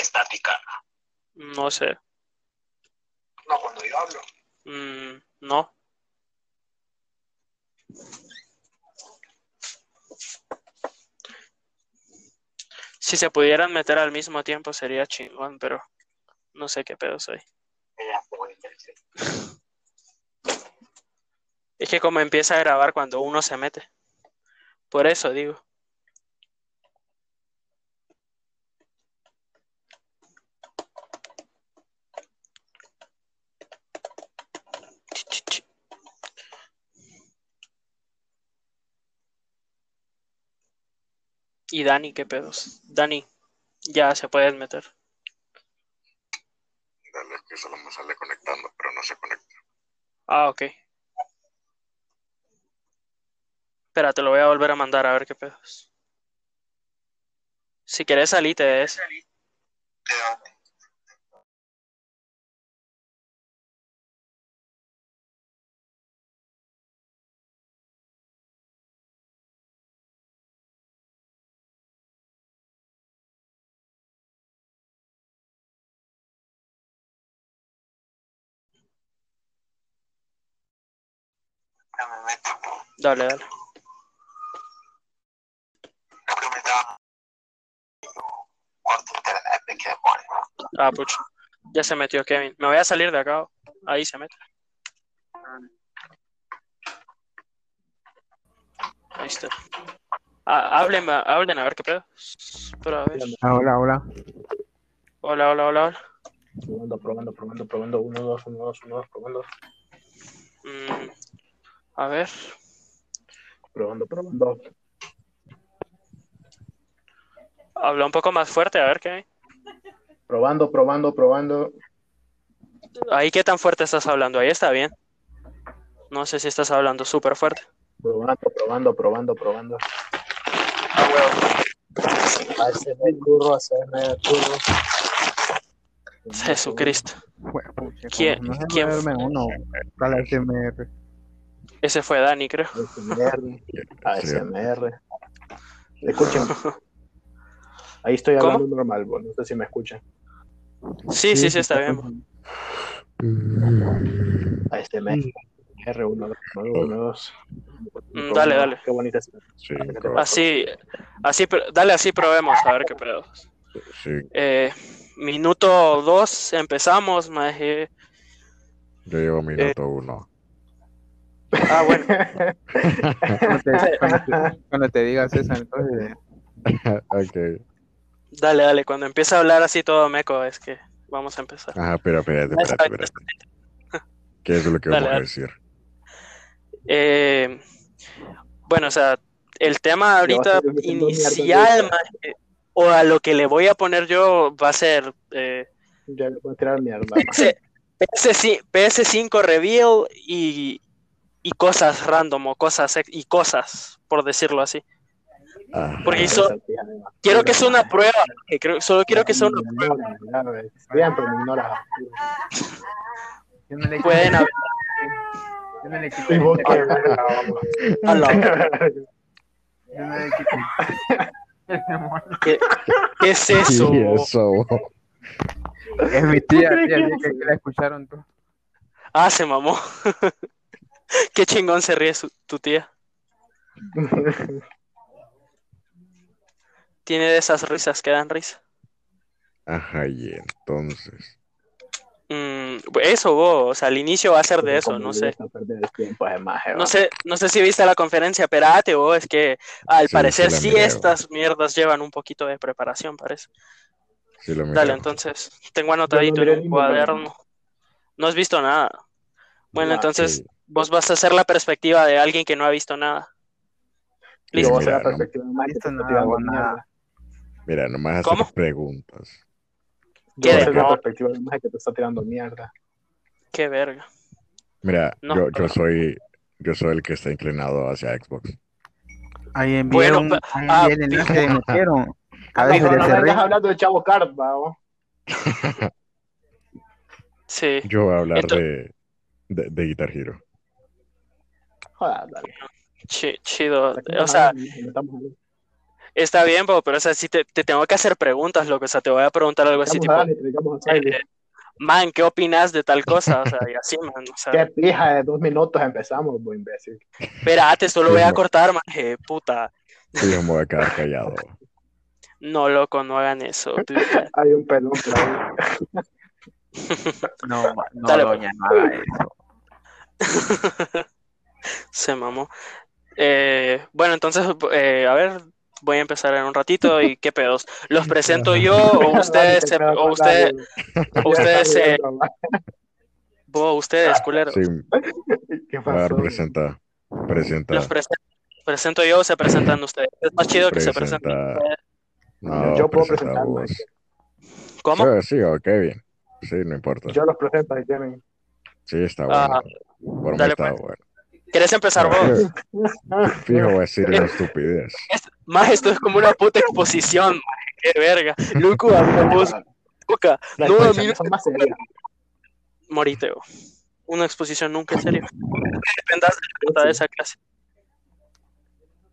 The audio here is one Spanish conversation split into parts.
estática. No sé. No, cuando yo hablo. Mm, no. Si se pudieran meter al mismo tiempo sería chingón, pero no sé qué pedo soy. Es que como empieza a grabar cuando uno se mete. Por eso digo. Y Dani, qué pedos. Dani, ya se pueden meter. Dale, es que solo me sale conectando, pero no se conecta. Ah, ok. Espera, te lo voy a volver a mandar a ver qué pedos. Si quieres salite de ese. ¿De Dale, dale. Es que me internet, Ah, pucho. Ya se metió Kevin. Me voy a salir de acá. Ahí se mete. Ahí está. Ah, hablen, hablen a ver qué pedo. Pero a ver. Hola, hola. Hola, hola, hola, hola. Probando, probando, probando, probando. Uno, dos, uno, dos, uno, dos, probando. Mm, a ver. Probando, probando. Habla un poco más fuerte, a ver qué. Probando, probando, probando. Ahí qué tan fuerte estás hablando. Ahí está bien. No sé si estás hablando súper fuerte. Probando, probando, probando, probando. Ah, huevo. Hacerme curro, hacerme curro. Jesucristo. ¿Quién- quién uno el SMR. Ese fue Dani, creo. ASMR. Sí. ASMR. Escuchen. Ahí estoy ¿Cómo? hablando normal, bo, no sé si me escuchan. Sí, sí, sí, está bien. ASMR. R1, 1, 2. Mm, dale, dale. Qué bonita. Cinco, Así, así, dale así probemos, a ver qué pedo. sí, Eh, minuto dos, empezamos, maje. yo llevo minuto uno. Ah, bueno. Cuando te, cuando te- cuando te digas eso, entonces. ok. Dale, dale, cuando empiece a hablar así todo meco, es que vamos a empezar. Ajá, pero espérate, Ya espérate, espérate. ¿Qué es lo que Dale, vamos a decir? Eh, bueno, o sea, el tema ahorita inicial, o a lo que le voy a poner yo, va a ser eh, Ya le voy a tirar mierda. PS, PS5, PS5 reveal y, y cosas random o cosas ex- y cosas, por decirlo así. Ajá. Porque hizo- Quiero que sea una prueba, que creo, solo quiero que sea una prueba. Bien, pero me Pueden haber- Yo no le quito. Y vos Yo qué no le quito. ¿Qué, qué es eso? Y eso. Es mi tía, tía, tía, que, que la escucharon tú. Ah, se mamó. Qué chingón se ríe su- tu tía. Tiene de esas risas que dan risa. Ajá, y entonces. Mm, eso, vos, o sea, al inicio va a ser de eso, no sé. No sé, no sé si viste la conferencia, espérate, vos, es que al Sí, parecer sí la sí miré, estas mierdas llevan un poquito de preparación, parece. Sí, lo Dale, entonces, tengo anotadito miré en un cuaderno. No has visto nada. Bueno, No, entonces, Sí. Vos vas a hacer la perspectiva de alguien que no ha visto nada. Listo. Yo voy a hacer la mira, no- perspectiva no tirando hago nada. mierda. Mira, nomás hacer ¿Cómo? preguntas. Yo voy a hacer la No. perspectiva de Mike que te está tirando mierda. Qué verga. Mira, No, yo, yo soy yo soy el que está inclinado hacia Xbox. Ahí enviaron, Bueno, ahí ah, el enlace que metieron. Ah, Cabeza no, de no vengas hablando de Chavo Card. Sí. Yo voy a hablar Ento- de, de, de Guitar Hero. Joder, dale. Chi- chido. O sea. Está bien, po, pero o sea, sí te, te tengo que hacer preguntas, loco. O sea, te voy a preguntar algo así, tipo, Dani. eh, man, ¿qué opinas de tal cosa? O sea, y así, man. O sea, Qué pija de dos minutos empezamos, bo imbécil. espérate, solo voy a cortar, man. eh, puta. Sí, yo me voy a quedar callado. No, loco, no hagan eso. Hay un pelón por ahí. No, no, Dale, doña, no haga eso. Se mamó. Eh, bueno, entonces, eh, a ver, voy a empezar en un ratito y qué pedos. ¿Los presento yo o ustedes se, o ustedes, quedas o ustedes se, ustedes, culeros? Sí, ¿Qué a ver, pasó? presenta. Presenta. ¿Los presen- presento yo o se presentan ustedes? Es más chido que se presenten ustedes. No, Yo puedo presenta presentarme. ¿Cómo? Sí, sí, ok, bien. Sí, no importa. Yo los presento tienen. Sí, está bueno. Por mí está pues. bueno. ¿Querés empezar vos? Fijo, voy a decir una estupidez. Más esto es como una puta exposición, maje, qué verga. Loco, a vos, Cuca, Las no, a mí no moriteo. Una exposición nunca en serio. Dependas de la puta de esa clase.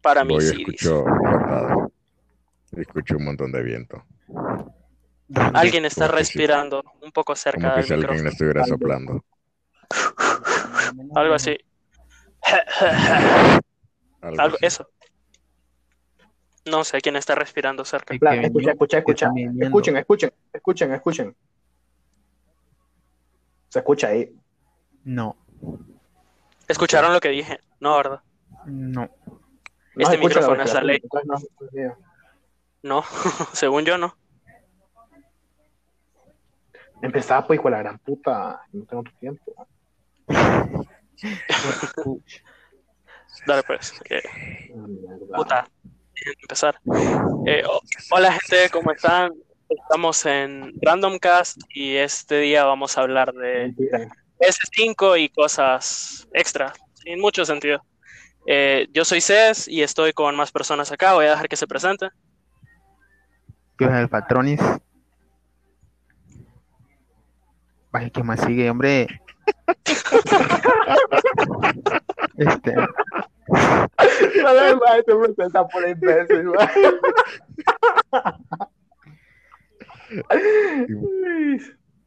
Para mí Voy, sí. escucho. Escucho un montón de viento. Alguien está Como respirando un poco cerca Como que si alguien micrófono. estuviera soplando. Algo así. Algo Algo, eso. No sé quién está respirando cerca. Plan, escucha, escucha, escucha. Escuchen, escuchen, escuchen, escuchen. Se escucha ahí. No, ¿Escucharon lo que dije? No, ¿verdad? no. No Este micrófono es la ley. No, según yo no. Empezaba pues con la gran puta. No tengo tu tiempo. Dale pues. puta. Empezar. Eh, ho- hola gente, ¿cómo están? Estamos en Randomcast y este día vamos a hablar de Mentira. S5 y cosas extra, sin mucho sentido. Eh, yo soy Cés y estoy con más personas acá. Voy a dejar que se presenten. Yo soy el Patronis. Vaya, ¿qué más sigue, hombre? Este, No le va, se presenta por imbécil,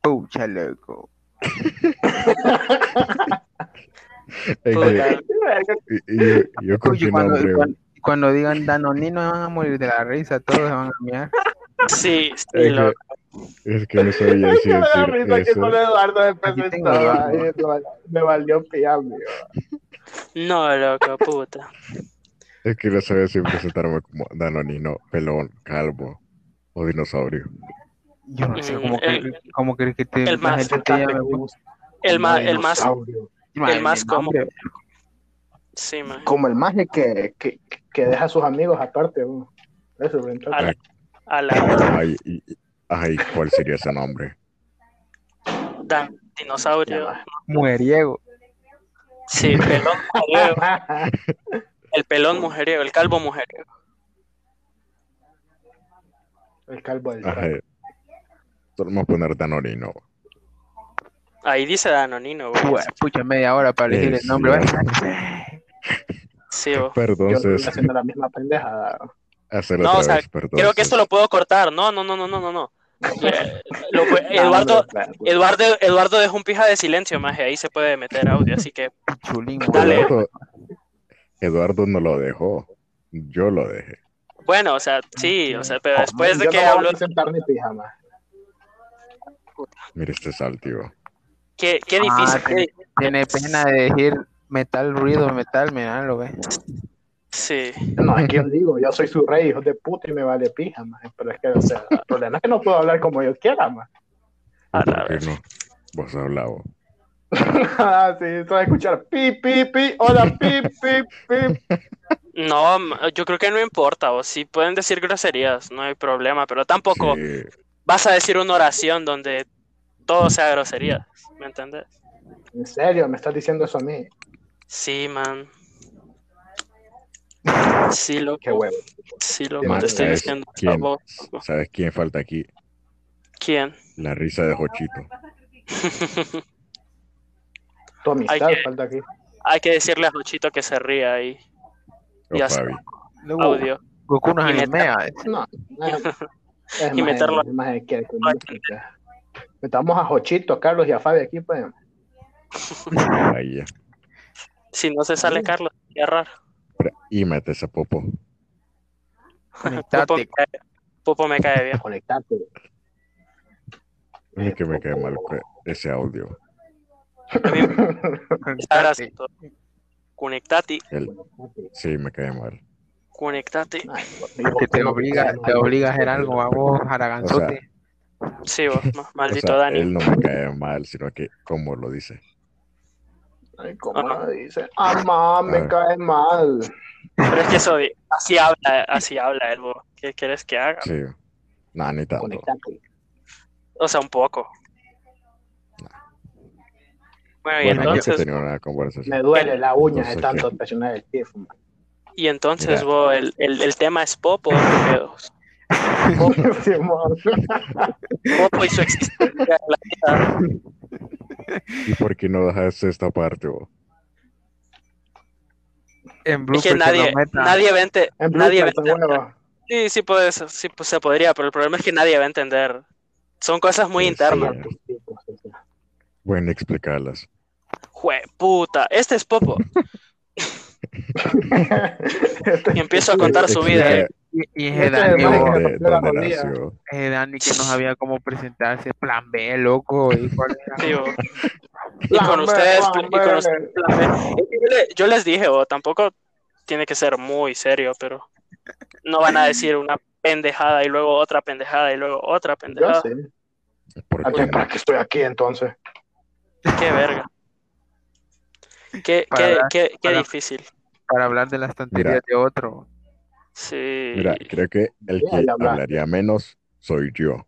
pucha, loco. Y- y yo, yo Oye, cuando, cuando, cuando digan Danonino van a morir de la risa, todos se van a mirar. Sí, sí, Es lo- que, es que no sabía si Me da decir que eso. solo Eduardo me tengo presentaba. Eduardo. y me val- Me valió pillarme. no, loco, puta. Es que no sabía si presentarme como Danonino, pelón, calvo o dinosaurio. Yo no sé Mm, cómo, el- que, cómo crees que te, el más gente te llame. pues. El más, el más, Dinosaurio. el más hombre, sí, man. Como el maje que, que, que deja a sus amigos aparte. Eso, ¿verdad? A la, Ay, ay, ¿cuál sería ese nombre? da- dinosaurio. Mujeriego. Sí, pelón mujeriego. El pelón mujeriego, el calvo mujeriego. el calvo del vamos a poner Danonino. Ahí dice Danonino, güey. Pu- Pucha, media hora para elegir Es el nombre. Sí, bo. Perdón, Yo estoy haciendo la misma pendejada. Hacerlo No, o otra sea, vez, perdón. Creo que esto lo puedo cortar. No, no, no, no, no, no, no. Lo pu- No, Eduardo, pues. Eduardo, Eduardo dejó un pija de silencio, más ahí se puede meter audio, así que Chulín. Dale. Eduardo, Eduardo no lo dejó. Yo lo dejé. bueno, o sea, sí, o sea, pero después de Yo que no habló, ni pijama. Mira este saltivo. qué, qué Ah, difícil. tiene- qué- Tiene pena de decir metal, ruido, metal, miralo, ve. Sí, No, es que yo digo, yo soy su rey, hijo de puta, y me vale pijama. Pero es que, o sea, el problema es que no puedo hablar como yo quiera, más. a la ¿Por qué vez. no? Vos hablabas. ah, sí, te vas a escuchar pi, pi, pi, hola, pi, pi, pi. No, yo creo que no importa, o si pueden decir groserías, no hay problema, pero tampoco Sí, vas a decir una oración donde todo sea groserías, ¿me entiendes? En serio, me estás diciendo eso a mí. Sí, man. Sí, loco. Qué huevo. Sí, loco, te estoy ¿sabes diciendo quién? voz, loco. ¿Sabes quién falta aquí? ¿Quién? La risa de Jochito. Tu amistad Hay que- falta aquí. Hay que decirle a Jochito que se ría ahí. Sé. Fabi. Luego, Audio. Goku no Y es me- anime. ah, No, es, Y más, meterlo-. Metamos a Jochito, a Carlos y a Fabi aquí, pues. Ahí ya. Si no se sale Carlos, sería raro. Pero- Y mete ese popo. Popo me cae, Popo me cae bien. Conectate. Es que me cae mal ese audio. A. Conectate, El, sí, me cae mal. conectate. Que te obliga, te obliga a hacer algo a vos, Jaraganzote. Sí, vos, ma- O maldito sea, Dani. él no me cae mal, sino que como lo dice. Ay, ¿cómo lo dice? Ah, me Ah. cae mal. Pero es que eso, de- así habla, así habla él, vos. ¿Qué quieres que haga? Sí. Nah, ni tanto. Conectate. O sea, un poco. Bueno, y Bueno, entonces, una conversación. Me duele la uña No de sé tanto presionar el man. y entonces, vos, el, el, el tema es Popo. Simón. Popo y su existencia en la vida. ¿Y por qué no dejas esta parte, vos? En Es que nadie, meta. nadie ente- a entender. Sí, sí, puede ser, sí, pues se podría, pero el problema es que nadie va a entender. Son cosas muy Sí, internas. sí. Bueno, explicarlas. Jue puta, este es Popo. Y empiezo a contar su vida. Explica Y, y Este Dani, es jodida. nació. ese Dani que no sabía cómo presentarse. Plan B, loco. Y cuál era. Y con ustedes, plan y con ustedes, plan B. yo, le- yo les dije, o tampoco tiene que ser muy serio, pero no van a decir una pendejada y luego otra pendejada y luego otra Yo pendejada. sí. ¿Por ¿A qué? ¿Para qué estoy aquí entonces? Qué verga. Qué, qué, hablar- qué, qué para- difícil. Para hablar de las tonterías de otro. Sí. Mira, creo que el que hablaría menos soy yo.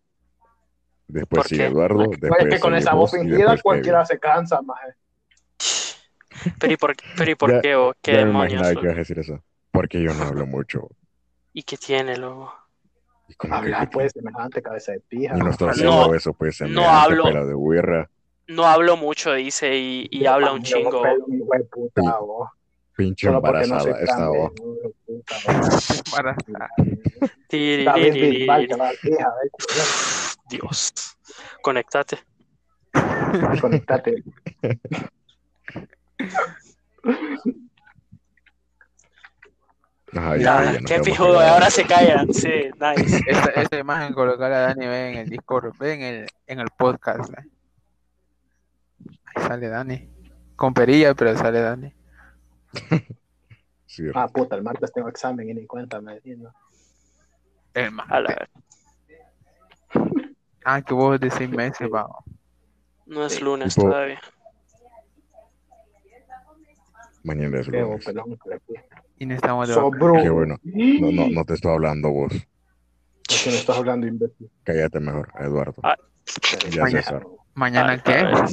Después ¿Por sigue qué? Eduardo, después es que con esa voz y fingida después cualquiera Kevin. se cansa, maje. Pero ¿y por, pero ¿y por Ya- qué? o ¿Qué Ya me demonios? que ibas a decir eso. Porque yo no hablo mucho. ¿Y qué tiene, loco? Y que- Hablar que- pues semejante cabeza de pija. y no estoy No, haciendo eso, pues se no hablo. pelo de huirra. No hablo mucho, dice, y, y habla un chingo. Puta, vos. Pinche Solo porque no embarazada soy esta tan voz. Dios. Conectate. Conectate. Ajá, Ya, ya, Ah, qué pijudo, ahora se callan. Sí, nice. Esta, esta imagen colocar a Dani ve en el Discord, ve en el, en el podcast. ¿eh? Ahí sale Dani. Con perilla, pero sale Dani. Sí, Ah, puta, el martes tengo examen y ni cuenta me ¿no? El martes. Ah, que vos de seis meses, va. No es lunes Tipo- todavía. mañana es lunes. Y no estamos de. Qué bueno. No, no, no te estoy hablando vos. ¿Por qué no estás hablando imbécil? Cállate mejor, Eduardo. Ah, ya mañana. César. ¿Mañana Ah, qué? a ver.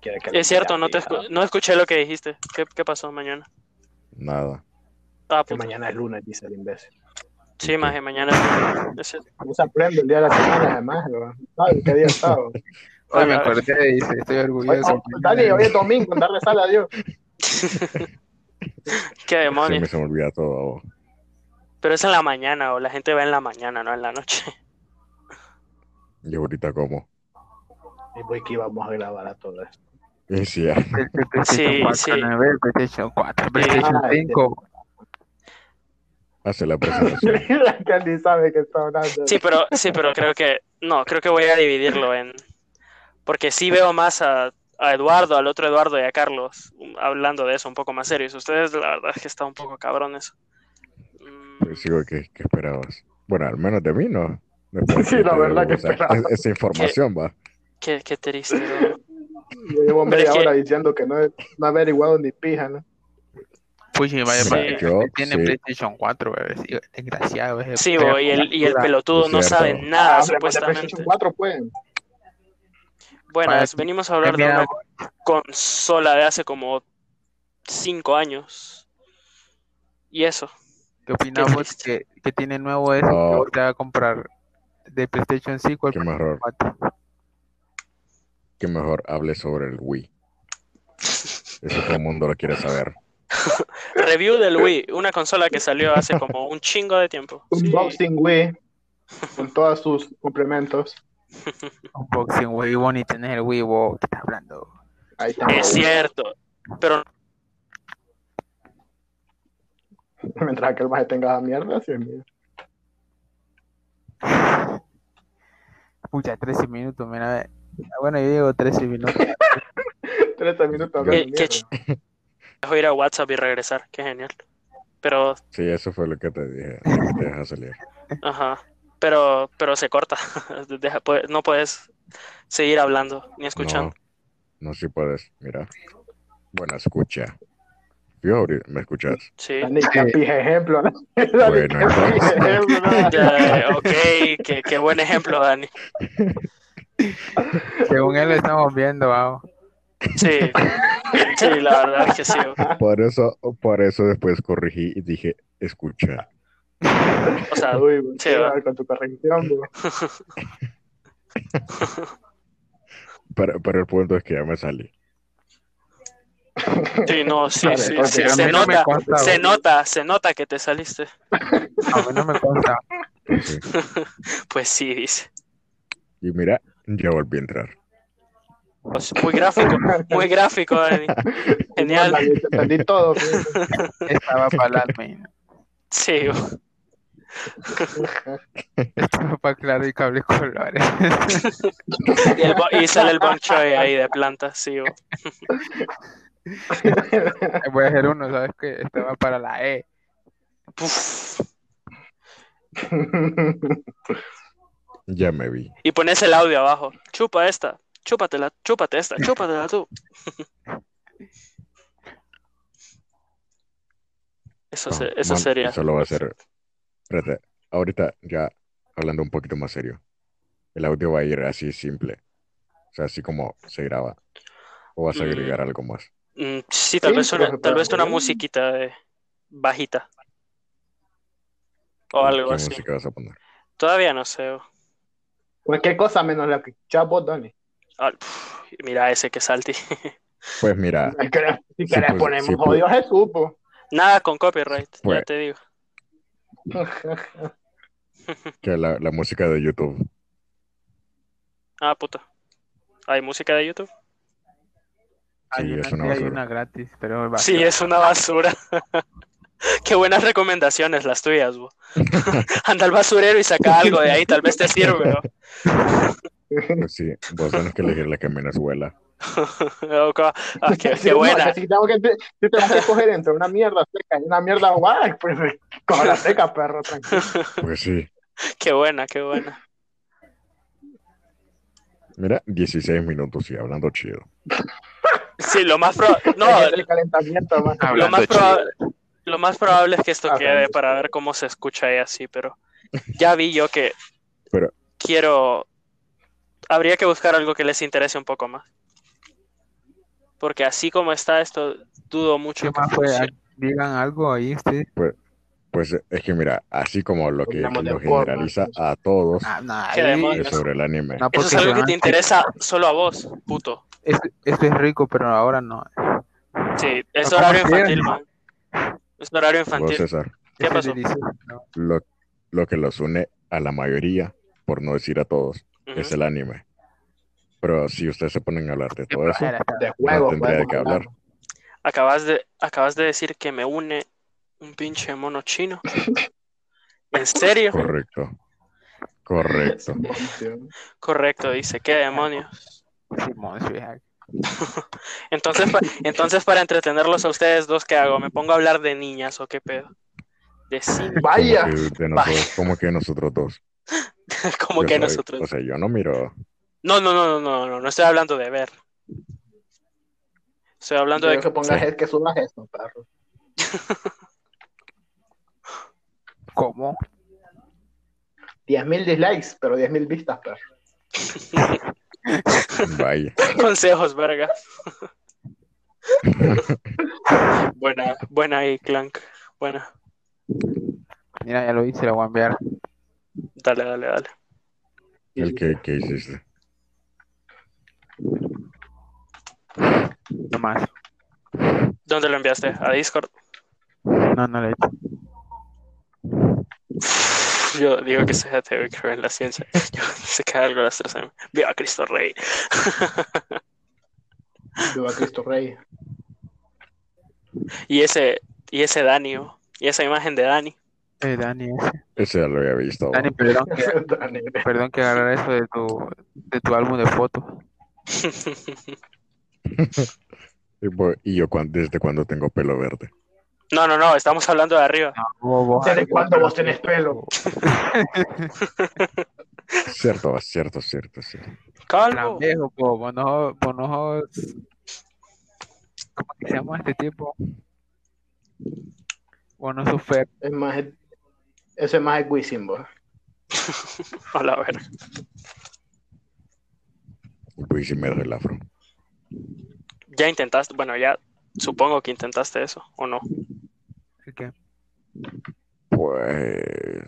Quiere que le Es cierto, no, te escu- no escuché lo que dijiste. ¿Qué, qué pasó mañana? Nada. Ah, Que mañana es lunes, dice el imbécil. Sí, maje, mañana es lunes. Es. No se aprende el día de la semana, además, ¿no? ¿Sabes qué día está? bro? Hoy me acordé, dice, estoy orgulloso. oh, Dani, hoy es domingo, darle sal a Dios. Qué Se demonios. me, se me olvida todo. Pero es en la mañana, o la gente va en la mañana, no en la noche. Y ahorita como. Y voy que íbamos a grabar a todo esto. Sí. Sí, PlayStation 4, sí. no ve, PlayStation 4, PlayStation Ah, 5. hace la presentación. que ni sabe que está hablando. Sí, pero, sí, pero creo que, no, creo que voy a dividirlo en, porque sí veo más a, a Eduardo, al otro Eduardo y a Carlos hablando de eso un poco más serios. Ustedes, la verdad es que está un poco cabrones. Mm, Pues sigo, ¿qué, qué esperabas? Bueno, al menos de mí no. Después Sí, la verdad que esperaba. es- Esa información va. qué, qué triste. ¿no? Yo llevo media que- hora diciendo que no, he- no ha averiguado ni pija, ¿no? Pues sí, vaya, Sí. Yo, tiene sí. PlayStation 4, bebé. sí, desgraciado. ese Sí, y el, y el pelotudo no sabe nada, Ah, pues, supuestamente. PlayStation 4, pues. Vaya, venimos a hablar de una consola de hace como cinco años. Y eso. ¿Qué opinas qué que, que tiene nuevo eso que Oh. te vas a comprar de PlayStation 5 al Qué mejor, 4? Que mejor hable sobre el Wii. Eso todo el mundo lo quiere saber. review del Wii, una consola que salió hace como un chingo de tiempo. Sí. Unboxing Wii con todos sus complementos. Unboxing Wii, Bonnie, tenés el Wii, vos, ¿qué estás hablando? Ahí está. Es cierto, pero Mientras que el maje tenga mierda, sí es mío. Pucha, 13 minutos, mira. ve. Ah, Bueno, yo digo 13 minutos. 13 minutos hablando qué, qué mierda. ch- Dejo ir a WhatsApp y regresar, qué genial. Pero, Sí, eso fue lo que te dije. Te deja salir. ajá, pero, pero se corta. Deja- no puedes seguir hablando ni escuchando. No, no, sí puedes. Mira. Bueno, escucha. ¿Me escuchas? Sí. Pije ejemplo. Bueno, entonces. ok, qué, qué buen ejemplo, Dani. Según él estamos viendo, vamos. Sí, sí, la verdad es que sí. Por eso, por eso después corregí y dije, escucha. O sea, Uy, sí, va. con tu corrección. Pero, pero el punto es que ya me salí. sí, no, sí, Vale, sí, sí, se no nota, consta, se nota, se nota que te saliste. A mí no me consta. Pues sí. Pues sí, dice. Y mira, ya volví a entrar. Pues muy gráfico, muy gráfico, Dani. Genial. Dani, te entendí todo. Estaba para el. Sí, Estaba para claro y cable colores. y, el bo- y sale el Bong Choy ahí de planta, sí. bo. Voy a hacer uno, ¿sabes qué? Estaba para la E. Puf. Ya me vi. Y pones el audio abajo. Chupa esta, chúpatela, chúpate esta, chúpatela tú. Eso, No, se- eso man, sería. Eso lo va a hacer. Espérate, ahorita ya hablando un poquito más serio. El audio va a ir así simple. O sea, así como se graba. O vas a Mm. agregar algo más. Mm, sí, tal Sí, vez una, tal vez una musiquita de bajita. O algo ¿Qué así. música vas a poner? Todavía no sé. Cualquier cosa menos la que escuchás vos. Ah, mira ese que salti. Pues mira, Si querés, si querés pues, ponemos sí, pues. jodido Jesús, po. Nada con copyright, ya Pues. te digo. que la, la música de YouTube. Ah, puta. ¿Hay música de YouTube? Hay Sí, una, es una sí, hay basura. una gratis, pero. Sí, es una basura. Qué buenas recomendaciones las tuyas, bo. Anda al basurero y saca algo de ahí, tal vez te sirve. Pues sí, vos tenés que elegir la que menos huela. Ah, qué, qué buena. si tengo que, si tengo que escoger entre una mierda seca y una mierda guay, pues cojo la seca, perro, tranquilo. Pues sí. Qué buena, qué buena. Mira, 16 minutos y hablando chido. Sí, lo más probable. No, el calentamiento, man. lo Hablando más, chido. probable, lo más probable es que esto Hablando quede para ver cómo se escucha ahí así, pero ya vi yo que Pero- quiero. Habría que buscar algo que les interese un poco más. Porque así como está esto, dudo mucho ¿Qué que fue? funcione. Digan algo ahí ustedes. Pues es que mira, así como lo que lo generaliza a todos Ah, no, ¿Qué ahí- demonios? es sobre el anime. no, Eso es algo que te interesa solo a vos, puto. Eso, eso es rico, pero ahora no. Sí, es ¿Cómo horario infantil, man. Es horario Vos, infantil. César, ¿Qué pasó? lo, lo que los une a la mayoría, por no decir a todos, es el anime. Pero si ustedes se ponen a hablar de todo eso. De juego, tendría de qué hablar. Acabas de, acabas de decir que me une un pinche mono chino. ¿En serio? correcto. Correcto. Correcto, dice. ¿Qué demonios? Simón. Entonces, pa- entonces para entretenerlos a ustedes dos, ¿qué hago? ¿Me pongo a hablar de niñas o qué pedo? De cine, Vaya. Como que, nosotros, como que nosotros dos. como Yo que soy- nosotros. O sea, yo no miro. No, no, no, no, no, no, no estoy hablando de ver. Estoy hablando Quiero de... que pongas Sí. que subas esto, perro. ¿Cómo? 10.000 dislikes, pero 10.000 vistas, perro. Vaya. Consejos, verga. buena, buena ahí, Clank. Buena. Mira, ya lo hice, lo voy a enviar. Dale, dale, dale. El que, que hiciste. Nomás. ¿Dónde lo enviaste? ¿A Discord? No, no lo he hecho. Yo digo que sea te creo en la ciencia. Yo se queda algo a las 3 am. Viva Cristo Rey. Viva Cristo Rey. y ese, y ese Dani, oh, y esa imagen de Dani. Eh, Dani, ese. Ese ya lo había visto. Dani, perdón que, Dani, perdón que agarrar eso de tu, de tu álbum de fotos. Y Y yo desde cuando tengo pelo verde. No, no, no, estamos hablando de arriba. No, vos- ¿Desde cuándo vos tenés pelo? Cierto, cierto, cierto, cierto. Calvo. Viejo, po, ¿Cómo que se llama este tipo? Vos no sos Fer. Es más, ese es más es Wisin, vos. A la verga. Pues me dejó el afro. Ya intentaste, bueno, ya supongo que intentaste eso, ¿o no? Pues.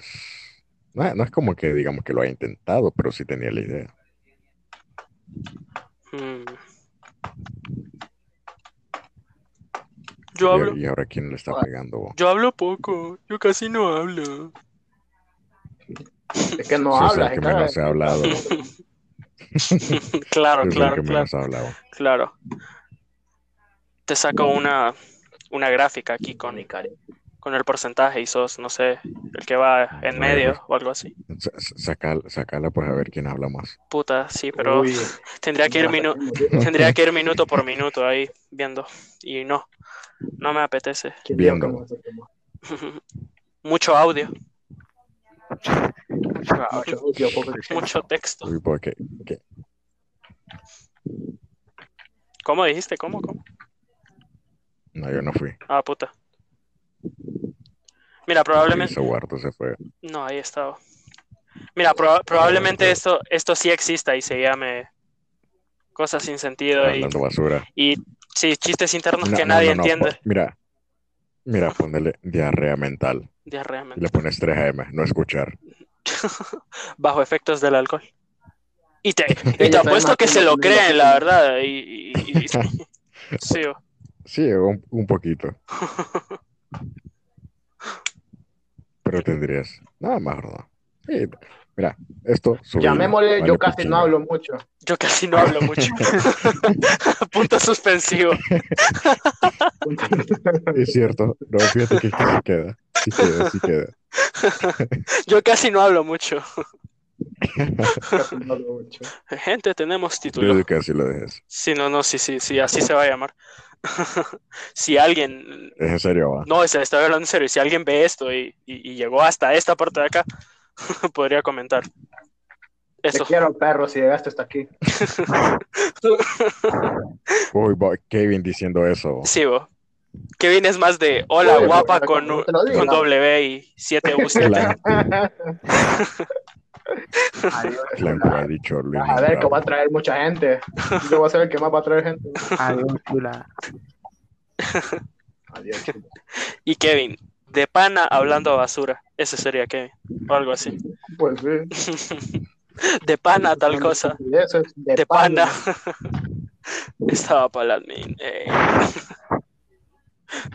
No, no es como que digamos que lo haya intentado, pero sí tenía la idea. Hmm. Yo hablo, Y, y ahora quién le está pegando. bo? yo hablo poco, yo casi no hablo. Es que no Sí, es hablas, el que es menos que- ha hablado. claro, Es el claro, que claro, menos ha hablado. claro. Te saco una, una gráfica aquí con, Ni cari- con el porcentaje y sos, no sé, el que va en medio o algo así. Sa- sa- Saca, sacala pues a ver quién habla más. Puta, sí, pero Uy, tendría que ir minu- tendría que ir minuto por minuto ahí viendo. Y no, no me apetece. ¿Quién dijo Viendo. Mucho audio, Mucho audio. Texto. que- ¿Cómo dijiste? ¿Cómo? ¿Cómo? no, yo no fui. Ah, puta. Mira, probablemente. Se fue. No, ahí estaba. Mira, proba- probablemente esto, esto sí exista y se llame cosas sin sentido y, Hablando basura. y sí, chistes internos No, que no, nadie no, no, entiende. Mira, mira, ponele diarrea mental. Diarrea Y mental. le pones 3 AM, no escuchar. Bajo efectos del alcohol. Y te, y te apuesto que se lo creen, la verdad. Y, y- y- y- sí. Sí, un, un poquito. Pero tendrías. Nada más, ¿verdad? Sí, mira, esto. Llamémosle, vale yo casi no hablo mucho. yo casi no hablo mucho. Punto suspensivo. Es cierto. No, fíjate que queda. Sí queda, sí queda. Yo casi no hablo mucho. Gente, tenemos título. Yo casi lo dejes. Sí, no, no, sí, sí, sí, así se va a llamar. si alguien, Es en serio, va. no, se estoy hablando en serio, si alguien ve esto y, y- y llegó hasta esta parte de acá, podría comentar. Te Eso. quiero, perro, si llegaste hasta aquí. Uy, va, Kevin diciendo eso. Sí, bo. Kevin es más de hola Uy, guapa con, te con W y 7 U Adiós, dicho Luis A ver, que va a traer mucha gente. Yo voy a ser el que más va a traer gente. Adiós, chula. Adiós. Y Kevin, de pana hablando basura. Ese sería Kevin, o algo así. Pues sí. De pana tal cosa. Eso es de, De pana. pana. Estaba para la admin. Eh,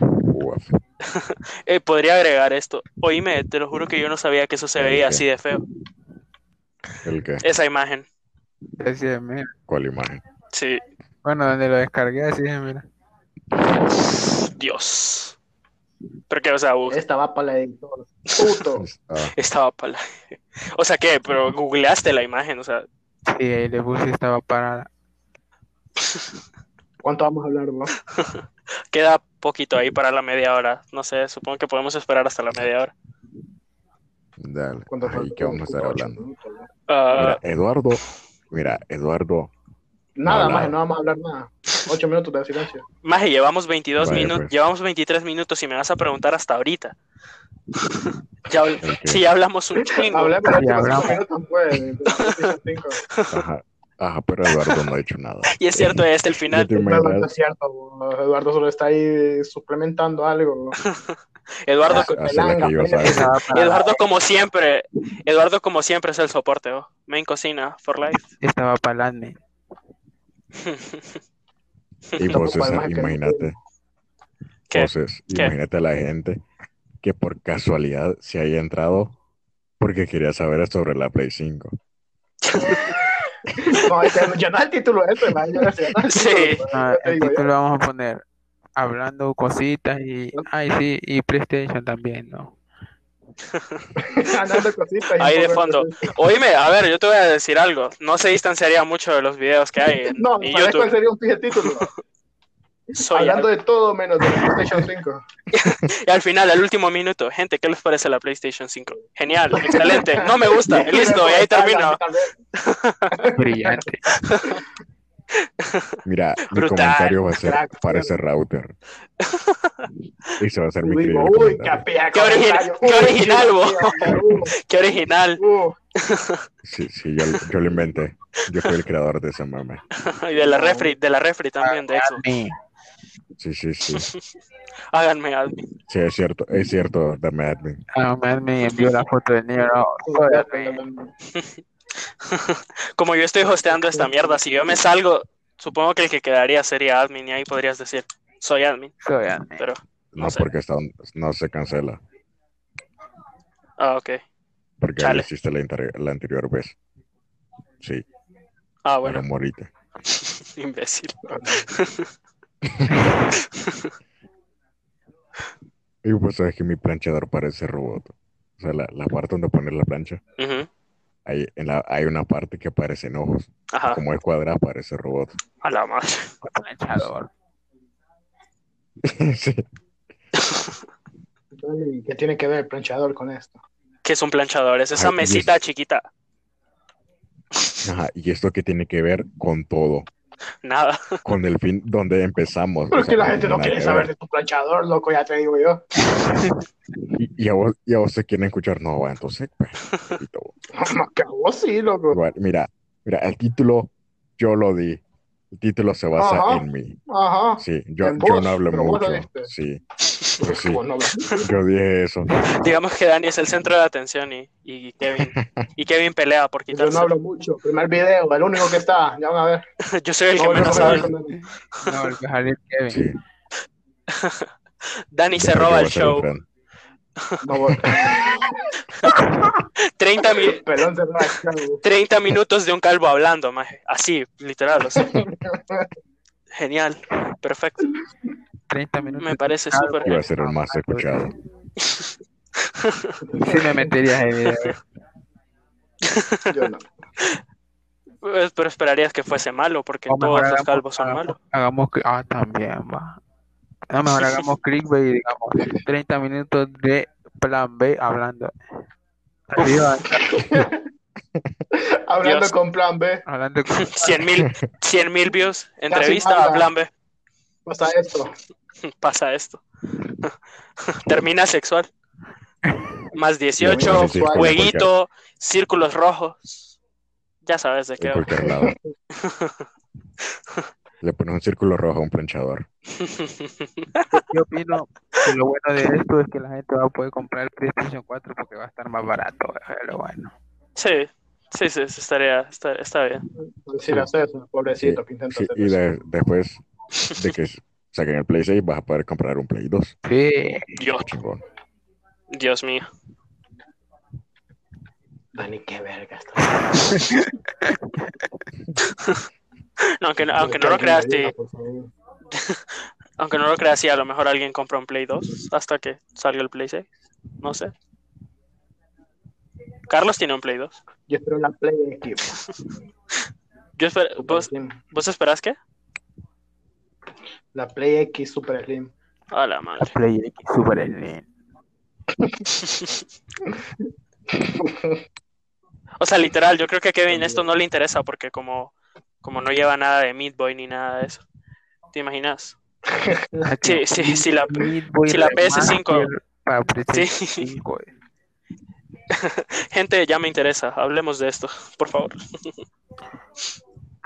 Uf. eh, podría agregar esto. Oíme, te lo juro que yo no sabía que eso se veía así de feo. ¿El qué? Esa imagen. Mira. ¿Cuál imagen? Sí. Bueno, donde lo descargué, así es, mira. Dios. Pero que, o sea, u- Esta va para la editor. Puto. Ah, estaba para la... O sea, ¿qué? Pero googleaste la imagen, o sea, Sí, ahí le puse estaba para. ¿Cuánto vamos a hablar, bro? queda poquito ahí para la media hora. No sé, supongo que podemos esperar hasta la media hora. Dale. ¿Cuánto Ay, falta? ¿qué vamos a estar hablando? minutos, ¿no? Ah, Mira, Eduardo. Mira, Eduardo. Nada más, no vamos a hablar nada. Ocho minutos de silencio. Maje, llevamos 22 Vaya, minutos, pues. llevamos 23 minutos y me vas a preguntar hasta ahorita. ya, que- sí, ya hablamos un chingo. Sí, los hablamos. minutos, pues. Ajá. Ajá, pero Eduardo no ha hecho nada. Y es cierto, este el final. Ya imaginas, es cierto. Eduardo solo está ahí suplementando algo. Eduardo, Ah, Eduardo como siempre, Eduardo como siempre es el soporte, oh. Main cocina for life. estaba para el admin. Y vos, imagínate. ¿Qué? imagínate a la gente que por casualidad se haya entrado porque quería saber sobre la Play 5. No, ya no es el título ese, man, no el título, Sí. el yo. título vamos a poner hablando cositas y ay sí y PlayStation también no Andando cositas Ahí de fondo. Oíme, a ver, yo te voy a decir algo. No se distanciaría mucho de los videos que hay en, No, en ¿sabes cuál YouTube. sería un pije título? Soy Hablando de todo menos de la PlayStation 5. Y al final, al último minuto, gente, ¿qué les parece la PlayStation 5? Genial, excelente, no me gusta, listo, y ahí termino. Brillante Mira, mi comentario va a ser Crack. para ese router. Ese va a ser mi increíble uy, comentario. qué origi- qué original, qué vos. Qué original. Sí, sí, yo, yo lo inventé. Yo fui el creador de ese meme. Y de la refri, de la refri también, de. Ni- Sí, sí, sí. Háganme admin. Sí, es cierto, es cierto, dame admin. ah, me envió la foto no, joder, Como yo estoy hosteando esta mierda, si yo me salgo, supongo que el que quedaría sería admin y ahí podrías decir, soy admin, soy admin. pero, No, No sé. porque está, no se cancela. ah, ok. Porque Chale. lo hiciste la, la anterior vez. Sí, Ah, bueno. bueno, morite. imbécil. Y pues sabes que mi planchador parece robot. O sea, la, la parte donde poner la plancha, Ujú, hay, en la, hay una parte que parecen ojos. Ajá, Como es cuadrada, parece robot. a la madre. planchador sí. ¿Qué tiene que ver el planchador con esto? ¿Qué es un planchador? Es esa Ay, y es- mesita chiquita. Ajá, y esto que tiene que ver con todo. Nada. Con el fin donde empezamos. Pero o es sea, que la gente no quiere saber de tu planchador, loco, ya te digo yo. Y, y a vos, y a vos se quieren escuchar, no, va, entonces, pues, acabó, sí, loco. Igual, mira, mira, el título yo lo di. El título se basa Ajá. en mí. Ajá. Sí, yo, yo vos, no hablo mucho. Sí, Pero sí. no yo dije eso. Digamos que Dani es el centro de atención y, y Kevin. Y Kevin pelea por Yo no quitarse. hablo mucho. Primer video, el único que está. Ya van a ver. Yo soy el que No, menos no, habla. no, el que Kevin Sí. Dani se roba el show. friend. No voy. 30, mi- Pelón se raja, güey. 30 minutos de un calvo hablando, maje. Así, literal. Genial. Perfecto. 30 minutos Me parece súper Iba a ser el más escuchado. sí me meterías en Yo no. Pues, Pero esperarías que fuese malo, porque todos los calvos son malos. hagamos cli- ah también va no mejor hagamos clickbait y digamos 30 minutos de plan B hablando va, Hablando Dios. con plan B. hablando con 100 mil 100 mil views. Entrevista a Plan B. Pasa esto. Pasa esto. Termina sexual. Más 18, Sí, sí, sí, jueguito, círculos rojos. Ya sabes de qué. Le pones un círculo rojo a un planchador. yo opino que lo bueno de esto es que la gente va a poder comprar el PlayStation 4 porque va a estar más barato es lo bueno Sí, sí, sí, sí, estaría, está, está bien. Decir a César, pobrecito, que intenta Sí, hacer y de- después de que saquen el Play 6 vas a poder comprar un Play 2. sí Dios, Chingón. Dios mío. Dani, qué verga esto. No, aunque, no- aunque no lo creas, sí, aunque no lo creas, sí, a lo mejor alguien compra un Play 2 hasta que salga el Play 6. No sé. Carlos tiene un Play 2. Yo espero la Play X. Yo esper- Super ¿vos. ¿Vos esperás qué? La Play X Super Slim. A la la madre. Play X Super Slim O sea, literal, yo creo que a Kevin esto no le interesa porque como, como no lleva nada de Meat Boy ni nada de eso. ¿Te imaginas? Sí, sí, sí, la- si la PS5 Remaster para PlayStation Sí. 5 eh. Gente, ya me interesa. Hablemos de esto, por favor.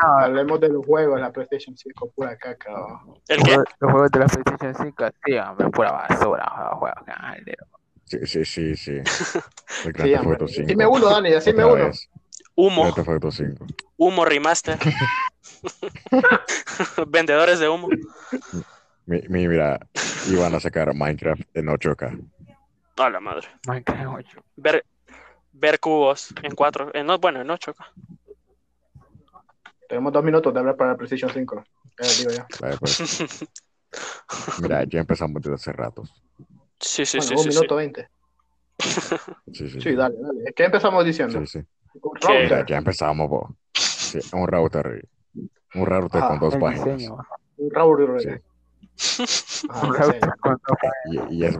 No, Hablemos de los juegos, la PlayStation 5, pura caca. oh. ¿El los qué? juegos, los juegos de la PlayStation 5, sí, hombre, pura basura, juegos. Sí, sí, sí, sí. Sí, hombre. 5. Decime uno, Dani, decime Otra uno. vez. Humo, Grand Theft Auto 5. humo remaster. Vendedores de humo. Mi- mi- mira, iban a sacar Minecraft en 8K. A la madre. Minecraft en 8. Ver, ver cubos en 4. En, no, bueno, en 8. Tenemos dos minutos de hablar para el PlayStation 5. Eh, digo yo. Vaya, pues. Mira, ya empezamos desde hace ratos. Sí, sí, bueno, sí, un sí, sí. minuto veinte. Sí, sí, Sí, dale, dale. ¿Qué empezamos diciendo? sí, sí. Ya empezamos, po. Sí, un router. Un router Ah, con dos páginas. diseño. Un router. Sí. Ah, Un router con dos páginas. Y, y es,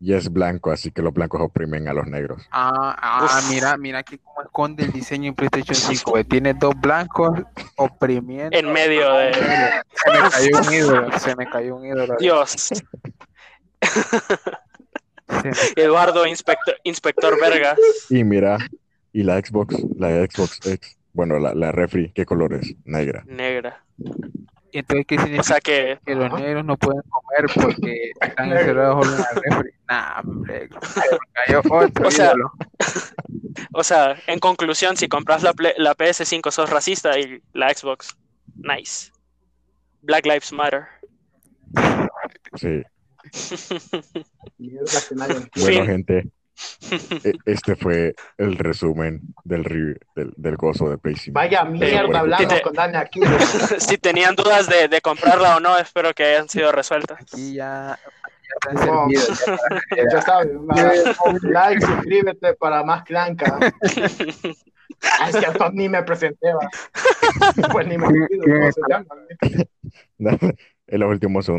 y es blanco, así que los blancos oprimen a los negros. Ah, ah, mira, mira aquí cómo esconde el diseño en PlayStation 5. güey. Tiene dos blancos oprimiendo. En medio de. Se me cayó un ídolo, se me cayó un ídolo. Dios. Eduardo Inspector, Inspector Vergas. Y mira, y la Xbox, la Xbox X, bueno, la, la refri, ¿qué color es? Negra. Negra. ¿Y entonces qué O significa sea que. que los negros no pueden comer porque están encerrados en la refri? Nah, hombre, cayó otro O sea. O en conclusión, si compras la, la PS5 sos racista y la Xbox, nice. Black Lives Matter. Sí. Bueno, gente, este fue el resumen del, del, del gozo de Play 5. Vaya mierda bueno, hablando te- con Dani aquí. si tenían dudas de, de comprarla o no, espero que hayan sido resueltas. Aquí ya, ya No. ya sabes, like, suscríbete para más clanca. Es cierto, ni me presenté, va. Pues ni me olvido cómo se llama. en los últimos segundos.